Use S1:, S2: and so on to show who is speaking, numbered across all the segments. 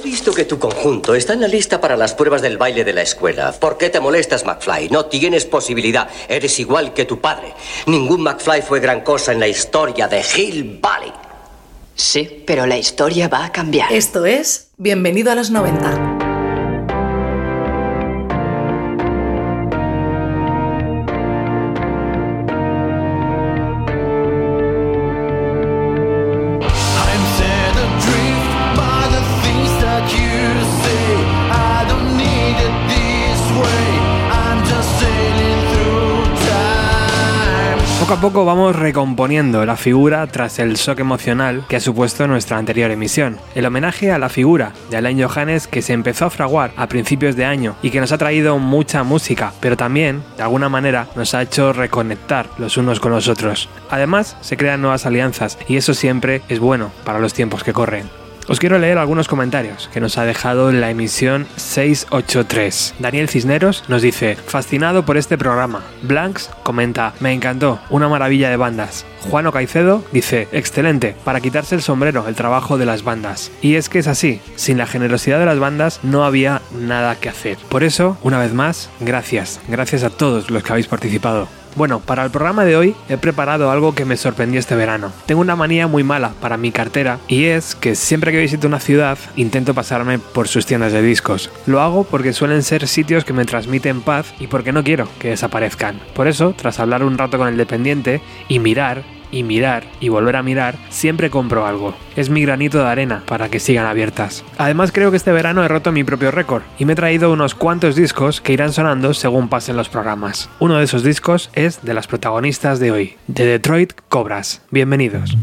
S1: He visto que tu conjunto está en la lista para las pruebas del baile de la escuela. ¿Por qué te molestas, McFly? No tienes posibilidad. Eres igual que tu padre. Ningún McFly fue gran cosa en la historia de Hill Valley.
S2: Sí, pero la historia va a cambiar.
S3: Esto es Bienvenido a los 90.
S4: Vamos recomponiendo la figura tras el shock emocional que ha supuesto nuestra anterior emisión. El homenaje a la figura de Alain Johannes que se empezó a fraguar a principios de año y que nos ha traído mucha música, pero también, de alguna manera, nos ha hecho reconectar los unos con los otros. Además, se crean nuevas alianzas y eso siempre es bueno para los tiempos que corren. Os quiero leer algunos comentarios que nos ha dejado la emisión 683. Daniel Cisneros nos dice, fascinado por este programa. Blanks comenta, me encantó, una maravilla de bandas. Juano Caicedo dice, excelente, para quitarse el sombrero, el trabajo de las bandas. Y es que es así, sin la generosidad de las bandas no había nada que hacer. Por eso, una vez más, gracias, gracias a todos los que habéis participado. Bueno, para el programa de hoy he preparado algo que me sorprendió este verano. Tengo una manía muy mala para mi cartera y es que siempre que visito una ciudad intento pasarme por sus tiendas de discos. Lo hago porque suelen ser sitios que me transmiten paz y porque no quiero que desaparezcan. Por eso, tras hablar un rato con el dependiente y mirar y mirar y volver a mirar, siempre compro algo. Es mi granito de arena para que sigan abiertas. Además creo que este verano he roto mi propio récord y me he traído unos cuantos discos que irán sonando según pasen los programas. Uno de esos discos es de las protagonistas de hoy, de Detroit Cobras. Bienvenidos.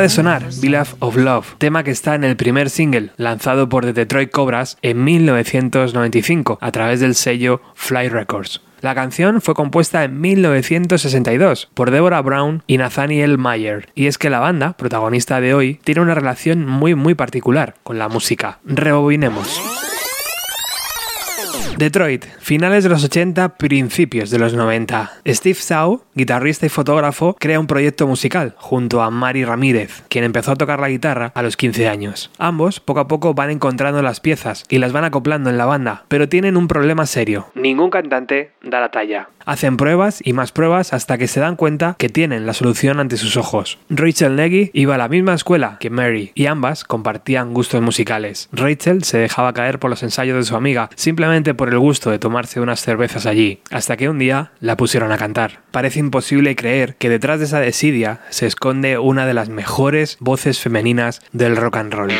S4: De sonar Village of Love, tema que está en el primer single lanzado por The Detroit Cobras en 1995 a través del sello Fly Records. La canción fue compuesta en 1962 por Deborah Brown y Nathaniel Mayer, y es que la banda, protagonista de hoy, tiene una relación muy muy particular con la música. Rebobinemos. Detroit, finales de los 80, principios de los 90. Steve Sau, guitarrista y fotógrafo, crea un proyecto musical junto a Mari Ramírez, quien empezó a tocar la guitarra a los 15 años. Ambos poco a poco van encontrando las piezas y las van acoplando en la banda, pero tienen un problema serio. Ningún cantante da la talla. Hacen pruebas y más pruebas hasta que se dan cuenta que tienen la solución ante sus ojos. Rachel Nagy iba a la misma escuela que Mary y ambas compartían gustos musicales. Rachel se dejaba caer por los ensayos de su amiga simplemente por
S5: el gusto de tomarse unas cervezas allí, hasta que un día la pusieron a cantar. Parece imposible creer que detrás de esa desidia se esconde una de las mejores voces femeninas del rock and roll.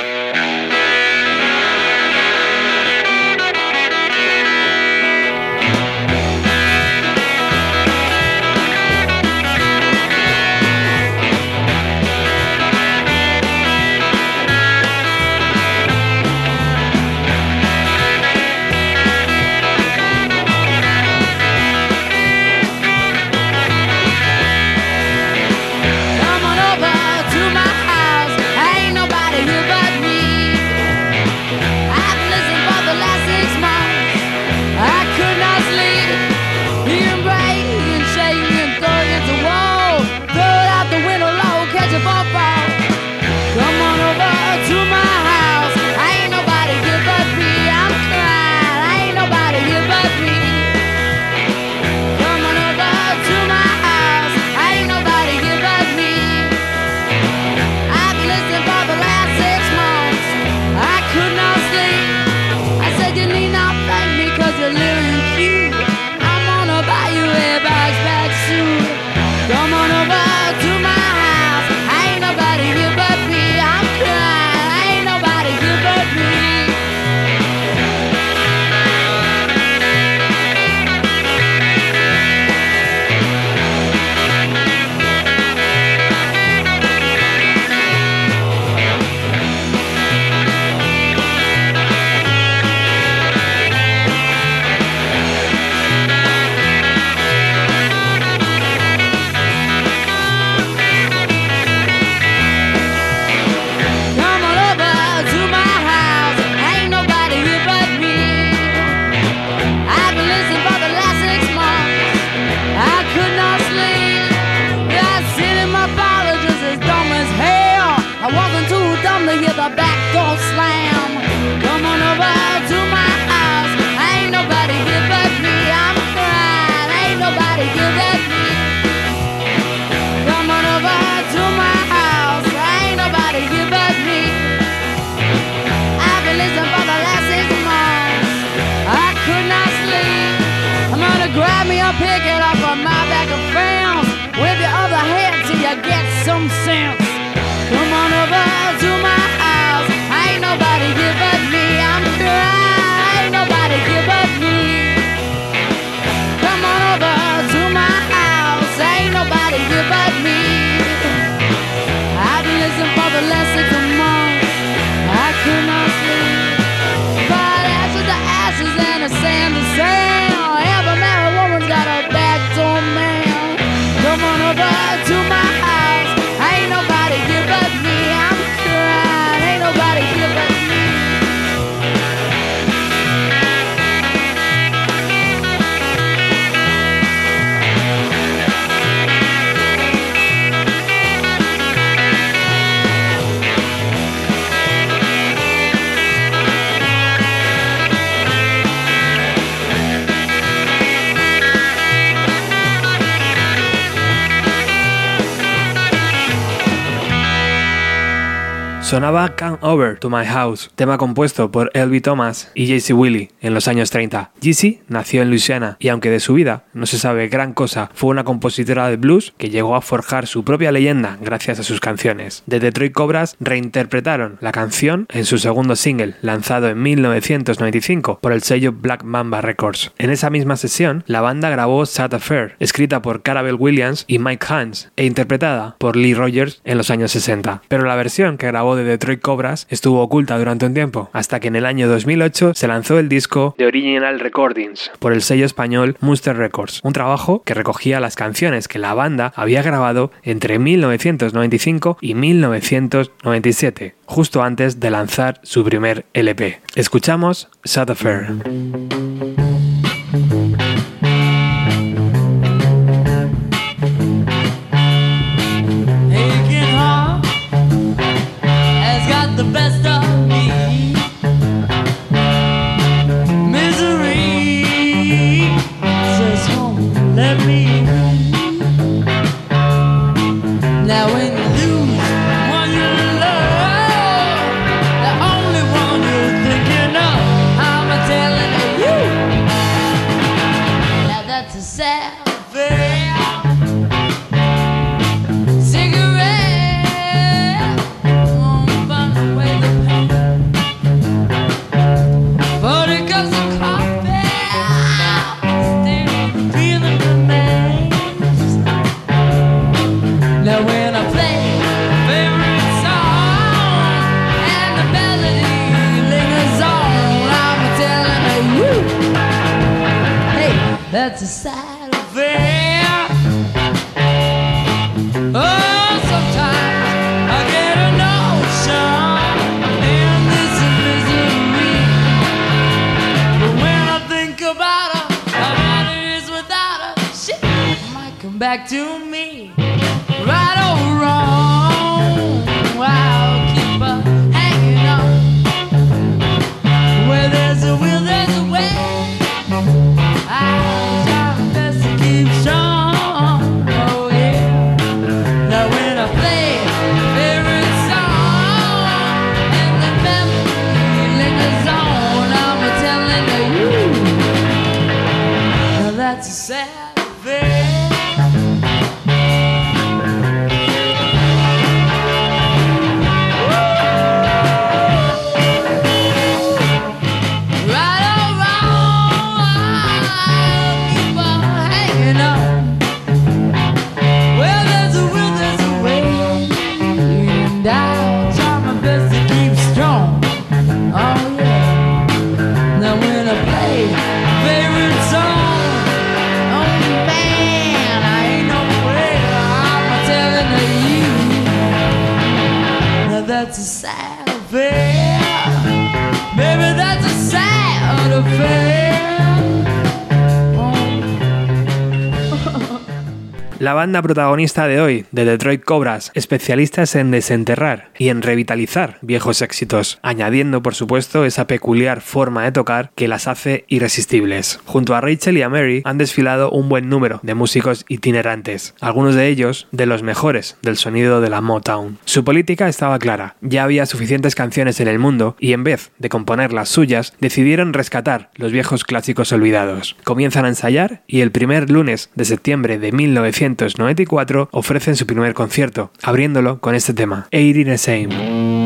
S5: Sonaba Over to My House, tema compuesto por Elby Thomas y JC Willie en los años 30. JC nació en Louisiana y aunque de su vida no se sabe gran cosa, fue una compositora de blues que llegó a forjar su propia leyenda gracias a sus canciones. The Detroit Cobras reinterpretaron la canción en su segundo single, lanzado en 1995 por el sello Black Mamba Records. En esa misma sesión, la banda grabó Sad Affair, escrita por Carabel Williams y Mike Hans e interpretada por Lee Rogers en los años 60. Pero la versión que grabó de Detroit Cobras estuvo oculta durante un tiempo, hasta que en el año 2008 se lanzó el disco The Original Recordings por el sello español Muster Records, un trabajo que recogía las canciones que la banda había grabado entre 1995 y 1997, justo antes de lanzar su primer LP. Escuchamos Sad Affair. La protagonista de hoy, de Detroit Cobras, especialistas en desenterrar y en revitalizar viejos éxitos, añadiendo por supuesto esa peculiar forma de tocar que las hace irresistibles. Junto a Rachel y a Mary han desfilado un buen número de músicos itinerantes, algunos de ellos de los mejores del sonido de la Motown. Su política estaba clara, ya había suficientes canciones en el mundo y en vez de componer las suyas, decidieron rescatar los viejos clásicos olvidados. Comienzan a ensayar y el primer lunes de septiembre de 1900 1994 ofrecen su primer concierto, abriéndolo con este tema, Eight in the Same.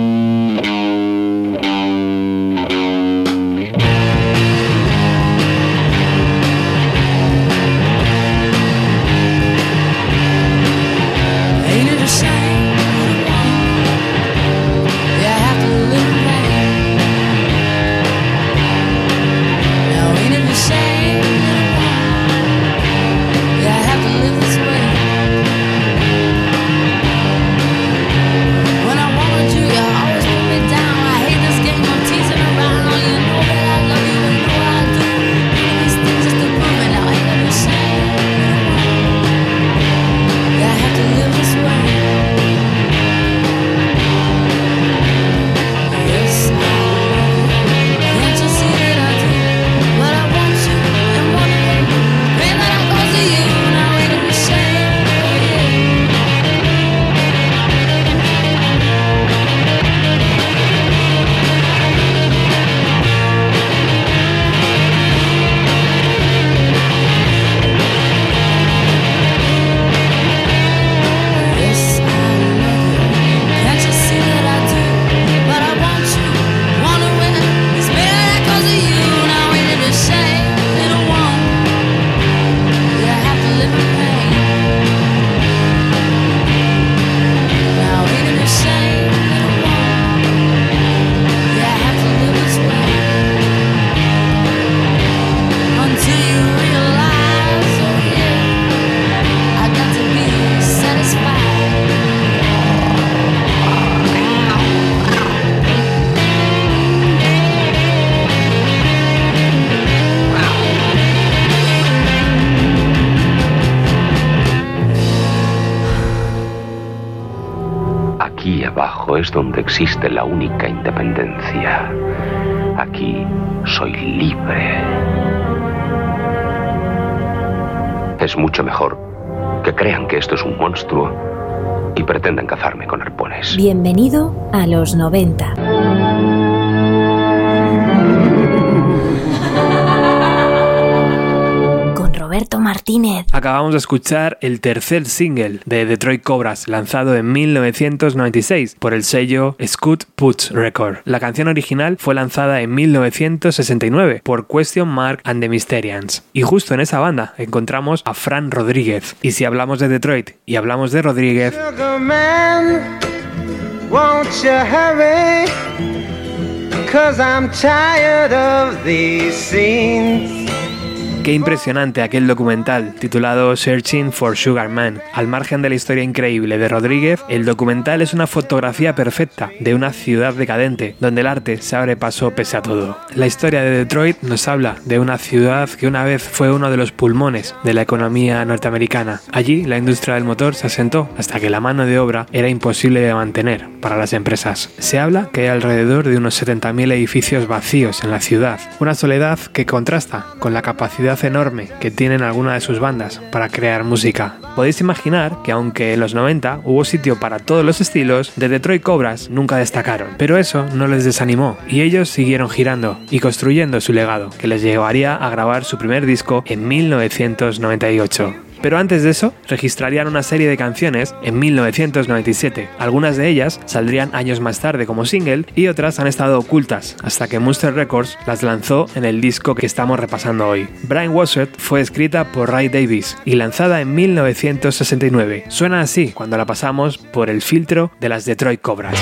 S1: Existe la única independencia. Aquí soy libre. Es mucho mejor que crean que esto es un monstruo y pretendan cazarme con arpones.
S6: Bienvenido a los 90. Martínez.
S4: Acabamos de escuchar el tercer single de Detroit Cobras, lanzado en 1996 por el sello Scoot Puts Record. La canción original fue lanzada en 1969 por Question Mark and the Mysterians. Y justo en esa banda encontramos a Fran Rodríguez. Y si hablamos de Detroit y hablamos de Rodríguez, I'm tired of these scenes. Qué impresionante aquel documental titulado Searching for Sugar Man. Al margen de la historia increíble de Rodríguez, el documental es una fotografía perfecta de una ciudad decadente, donde el arte se abre paso pese a todo. La historia de Detroit nos habla de una ciudad que una vez fue uno de los pulmones de la economía norteamericana. Allí la industria del motor se asentó hasta que la mano de obra era imposible de mantener para las empresas. Se habla que hay alrededor de unos 70.000 edificios vacíos en la ciudad, una soledad que contrasta con la capacidad enorme que tienen algunas de sus bandas para crear música. Podéis imaginar que aunque en los 90 hubo sitio para todos los estilos, de Detroit Cobras nunca destacaron, pero eso no les desanimó y ellos siguieron girando y construyendo su legado, que les llevaría a grabar su primer disco en 1998. Pero antes de eso, registrarían una serie de canciones en 1997. Algunas de ellas saldrían años más tarde como single y otras han estado ocultas hasta que Monster Records las lanzó en el disco que estamos repasando hoy. Brian Wassett fue escrita por Ray Davis y lanzada en 1969. Suena así cuando la pasamos por el filtro de las Detroit Cobras.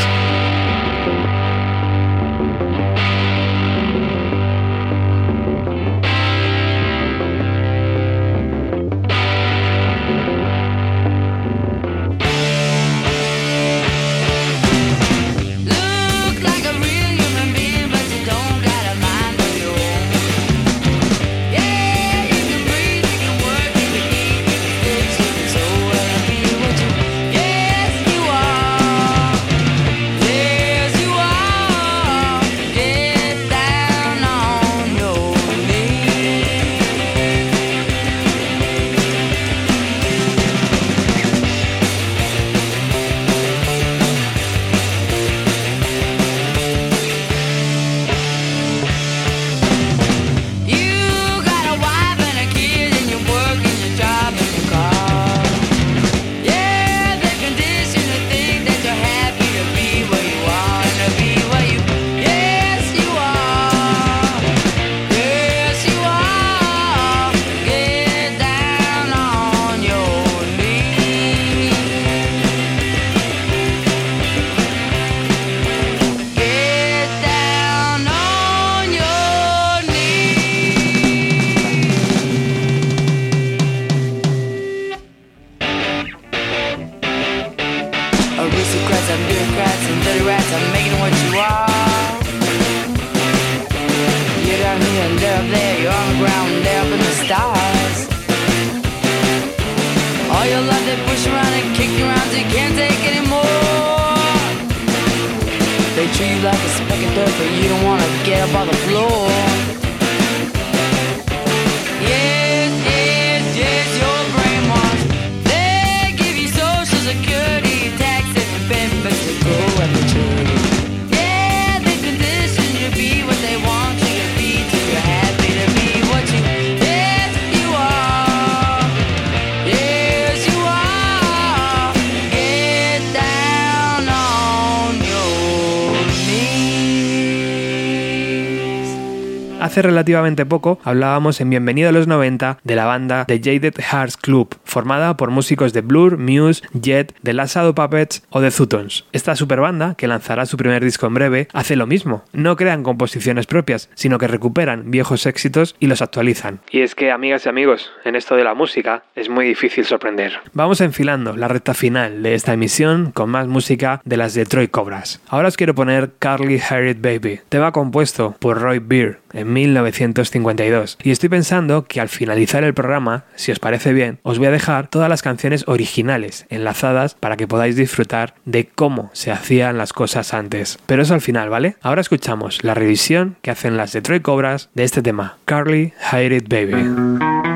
S4: Hace relativamente poco hablábamos en Bienvenido a los 90 de la banda The Jaded Hearts Club, formada por músicos de Blur, Muse, Jet, The Last Shadow Puppets o The Zutons. Esta superbanda, que lanzará su primer disco en breve, hace lo mismo. No crean composiciones propias, sino que recuperan viejos éxitos y los actualizan. Y es que, amigas y amigos, en esto de la música es muy difícil sorprender. Vamos enfilando la recta final de esta emisión con más música de las Detroit Cobras. Ahora os quiero poner Carly Harriet Baby, tema compuesto por Roy Beer en 1952. Y estoy pensando que al finalizar el programa, si os parece bien, os voy a dejar todas las canciones originales enlazadas para que podáis disfrutar de cómo se hacían las cosas antes. Pero eso al final, ¿vale? Ahora escuchamos la revisión que hacen las Detroit Cobras de este tema, Carly Hide Baby.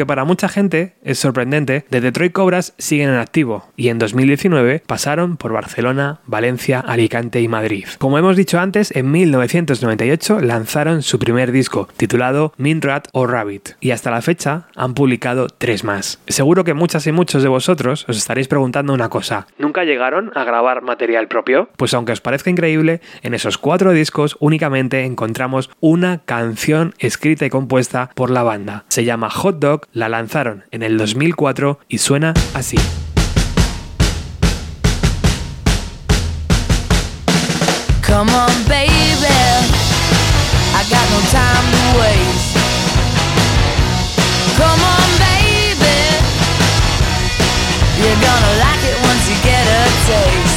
S4: Aunque para mucha gente es sorprendente, The Detroit Cobras siguen en activo y en 2019 pasaron por Barcelona, Valencia, Alicante y Madrid. Como hemos dicho antes, en 1998 lanzaron su primer disco, titulado Rat o Rabbit, y hasta la fecha han publicado tres más. Seguro que muchas y muchos de vosotros os estaréis preguntando una cosa, ¿nunca llegaron a grabar material propio? Pues aunque os parezca increíble, en esos cuatro discos únicamente encontramos una canción escrita y compuesta por la banda. Se llama Hot Dog, la lanzaron en el 2004 y suena así.
S5: Come on, baby. I got no time to waste. Come on, baby. You're gonna like it once you get a taste.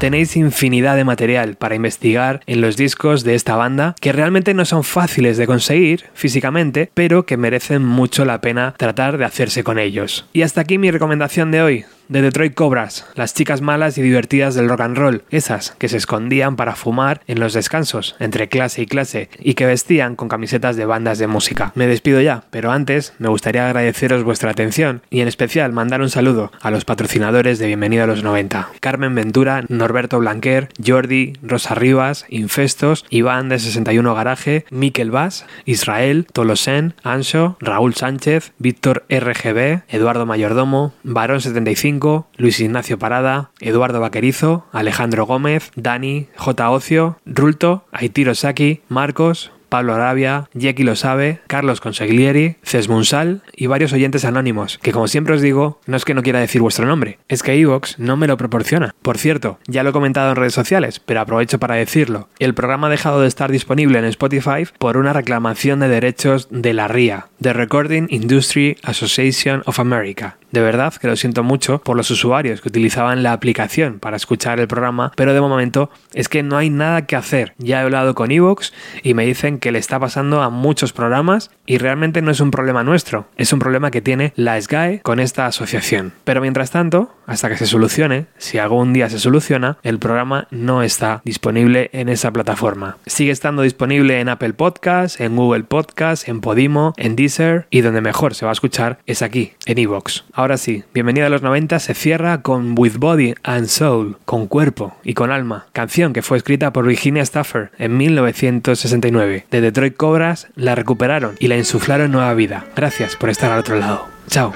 S4: Tenéis infinidad de material para investigar en los discos de esta banda que realmente no son fáciles de conseguir físicamente, pero que merecen mucho la pena tratar de hacerse con ellos. Y hasta aquí mi recomendación de hoy de Detroit Cobras, las chicas malas y divertidas del rock and roll, esas que se escondían para fumar en los descansos entre clase y clase y que vestían con camisetas de bandas de música. Me despido ya, pero antes me gustaría agradeceros vuestra atención y en especial mandar un saludo a los patrocinadores de Bienvenido a los 90. Carmen Ventura, Norberto Blanquer, Jordi, Rosa Rivas, Infestos, Iván de 61 Garaje, Miquel Vaz, Israel, Tolosen, Ancho, Raúl Sánchez, Víctor RGB, Eduardo Mayordomo, Varón 75, Luis Ignacio Parada, Eduardo Vaquerizo, Alejandro Gómez, Dani, J. Ocio, Rulto, Aitiro Saki, Marcos, Pablo Arabia, Jackie lo sabe, Carlos Conseglieri, Cesmunsal y varios oyentes anónimos, que como siempre os digo, no es que no quiera decir vuestro nombre, es que Evox no me lo proporciona. Por cierto, ya lo he comentado en redes sociales, pero aprovecho para decirlo. El programa ha dejado de estar disponible en Spotify por una reclamación de derechos de la RIA, The Recording Industry Association of America. De verdad que lo siento mucho por los usuarios que utilizaban la aplicación para escuchar el programa, pero de momento es que no hay nada que hacer. Ya he hablado con Evox y me dicen que le está pasando a muchos programas y realmente no es un problema nuestro, es un problema que tiene la SGAE con esta asociación. Pero mientras tanto, hasta que se solucione, si algún día se soluciona, el programa no está disponible en esa plataforma. Sigue estando disponible en Apple Podcasts, en Google Podcasts, en Podimo, en Deezer y donde mejor se va a escuchar es aquí, en Evox. Ahora sí, bienvenida a los 90 se cierra con With Body and Soul, con cuerpo y con alma, canción que fue escrita por Virginia Stafford en 1969. De Detroit Cobras la recuperaron y la insuflaron nueva vida. Gracias por estar al otro lado. Chao.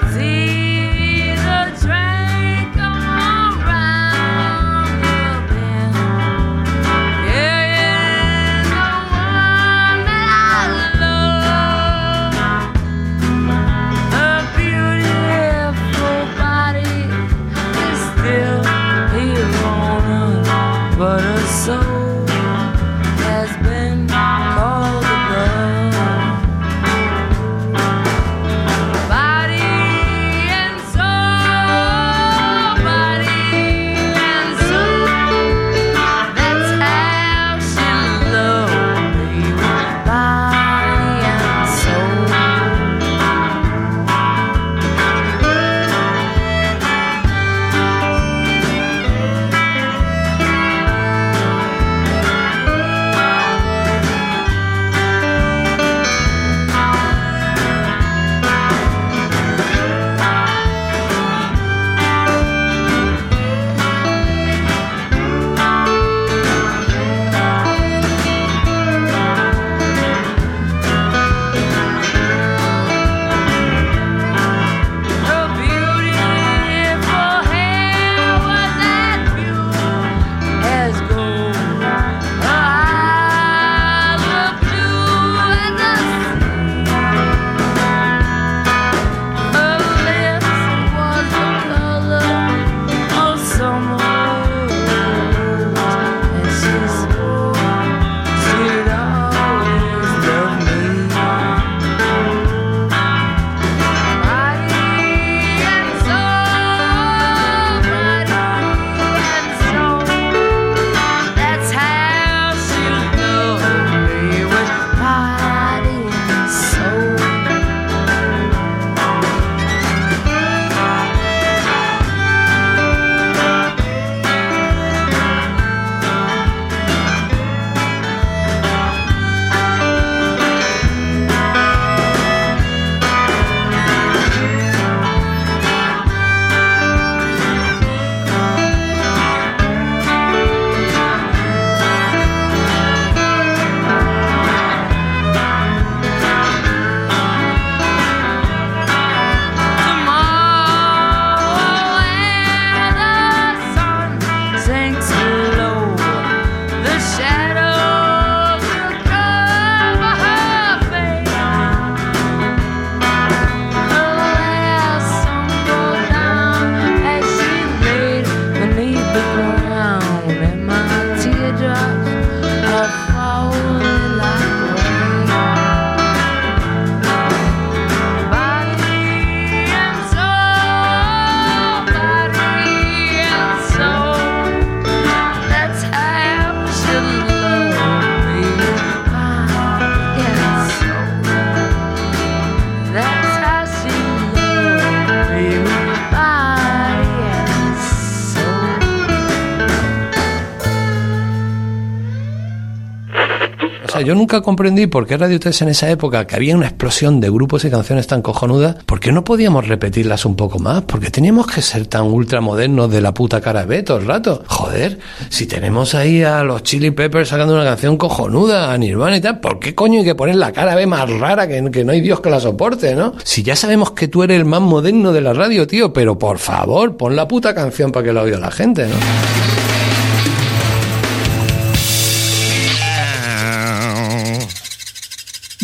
S7: Nunca comprendí por qué Radio 3 en esa época, que había una explosión de grupos y canciones tan cojonudas, ¿por qué no podíamos repetirlas un poco más? ¿Por qué teníamos que ser tan ultramodernos de la puta cara B todo el rato? Joder, si tenemos ahí a los Chili Peppers sacando una canción cojonuda, a Nirvana y tal, ¿por qué coño hay que poner la cara B más rara que, que no hay Dios que la soporte, ¿no? Si ya sabemos que tú eres el más moderno de la radio, tío, pero por favor, pon la puta canción para que la oiga la gente, ¿no?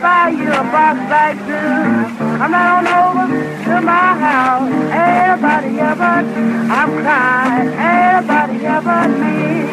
S8: Buy you a box like two. Come right on over to my house, ain't nobody here but I'm crying, ain't nobody here but me.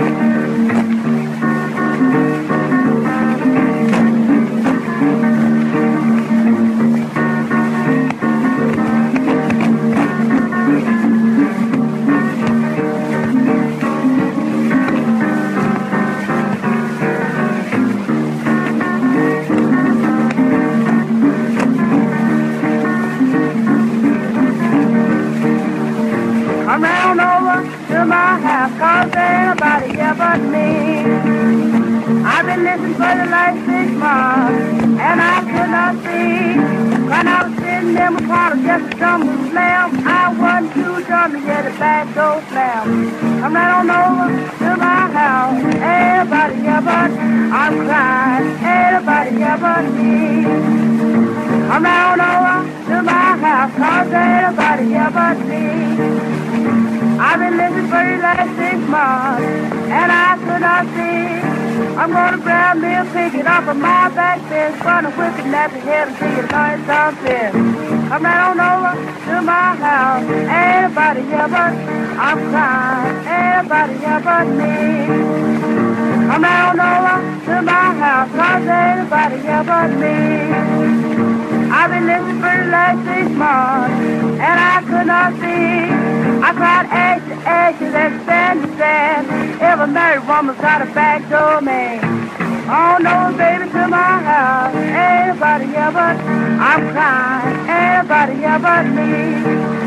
S8: For the last six months, and I could not see. When I was sitting in my car, just stumble slam. I wasn't too dumb to get a back door slam. Come right on over to my house, nobody here but I'm crying, nobody here but me. Come round over to my house, cause ain't here but me. I've been living for the last six months, and I could not see. I'm gonna grab me a pick it off of my back fence, run a whipping at the head until you learn something. Come right on over to my house, nobody here but I'm crying, nobody here but me. Come right on over to my house, cause nobody here but me. I've been for the last six months, and I could not see. I cried Every married woman's got a back door man. Oh no, baby, to my house. Ain't nobody here but I'm crying. Ain't nobody here but me.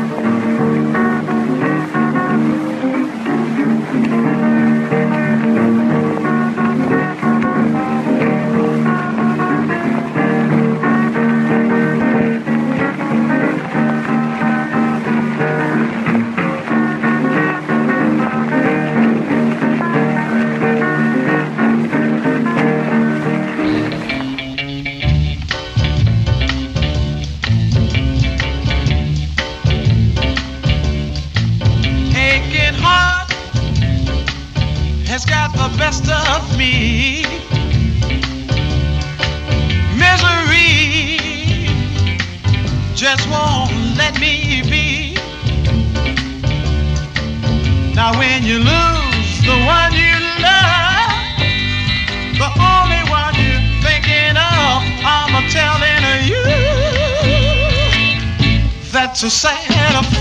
S9: Of me. Misery just won't let me be. Now, when you lose the one you love, the only one you're thinking of, I'm telling you that's a sad affair.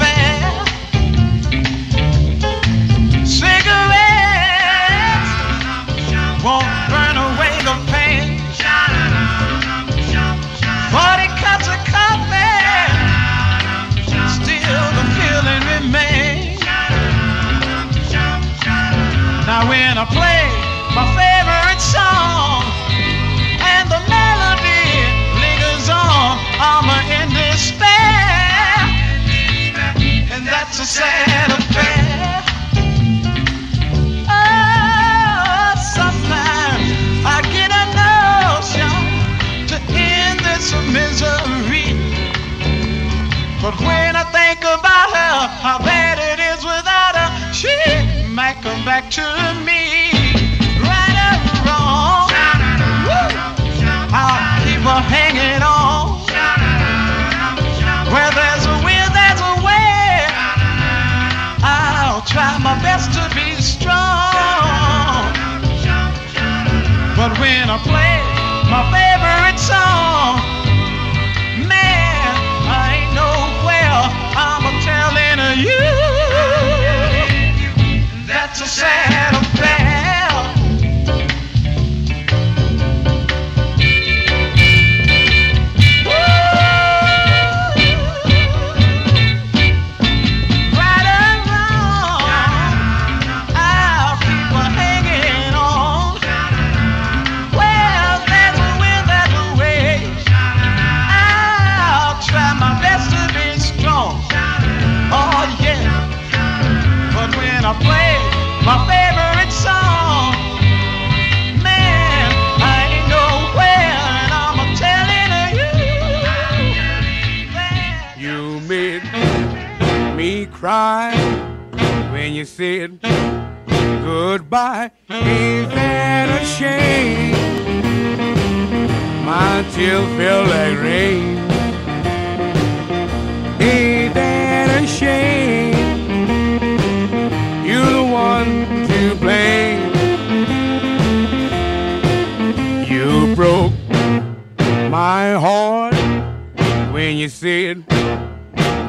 S9: play my favorite song. I play my favorite song, man, I ain't nowhere, and I'm you.
S10: You made me cry when you said goodbye. Ain't that a shame? My tears feel like rain. My heart when you said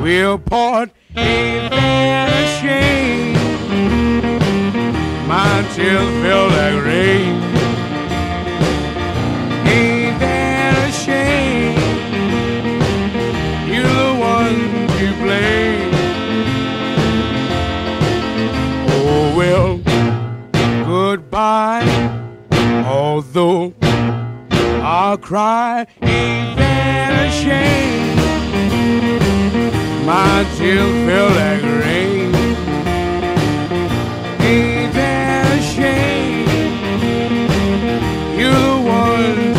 S10: we'll part. Ain't that a shame? My tears feel like rain. Ain't that a shame? You're the one to blame. Oh well, goodbye. Although I'll cry, ain't that a shame? My tears feel like rain. Ain't that a shame? You're the one